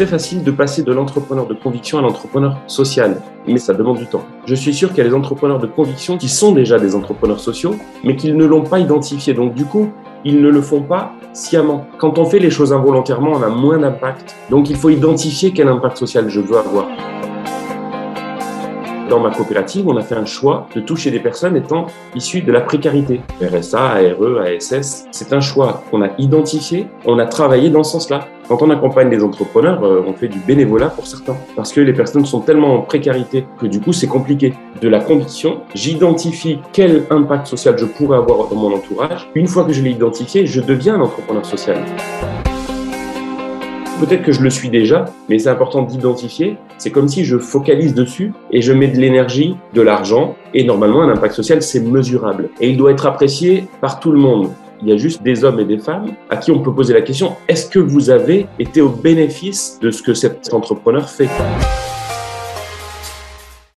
très facile de passer de l'entrepreneur de conviction à l'entrepreneur social, mais ça demande du temps. Je suis sûr qu'il y a des entrepreneurs de conviction qui sont déjà des entrepreneurs sociaux, mais qu'ils ne l'ont pas identifié. Donc du coup, ils ne le font pas sciemment. Quand on fait les choses involontairement, on a moins d'impact. Donc il faut identifier quel impact social je veux avoir dans ma coopérative, on a fait un choix de toucher des personnes étant issues de la précarité. RSA, ARE, ASS, c'est un choix qu'on a identifié, on a travaillé dans ce sens-là. Quand on accompagne des entrepreneurs, euh, on fait du bénévolat pour certains, parce que les personnes sont tellement en précarité que du coup c'est compliqué. De la conviction, j'identifie quel impact social je pourrais avoir dans mon entourage. Une fois que je l'ai identifié, je deviens un entrepreneur social. Peut-être que je le suis déjà, mais c'est important d'identifier. C'est comme si je focalise dessus et je mets de l'énergie, de l'argent, et normalement un impact social, c'est mesurable. Et il doit être apprécié par tout le monde. Il y a juste des hommes et des femmes à qui on peut poser la question, est-ce que vous avez été au bénéfice de ce que cet entrepreneur fait?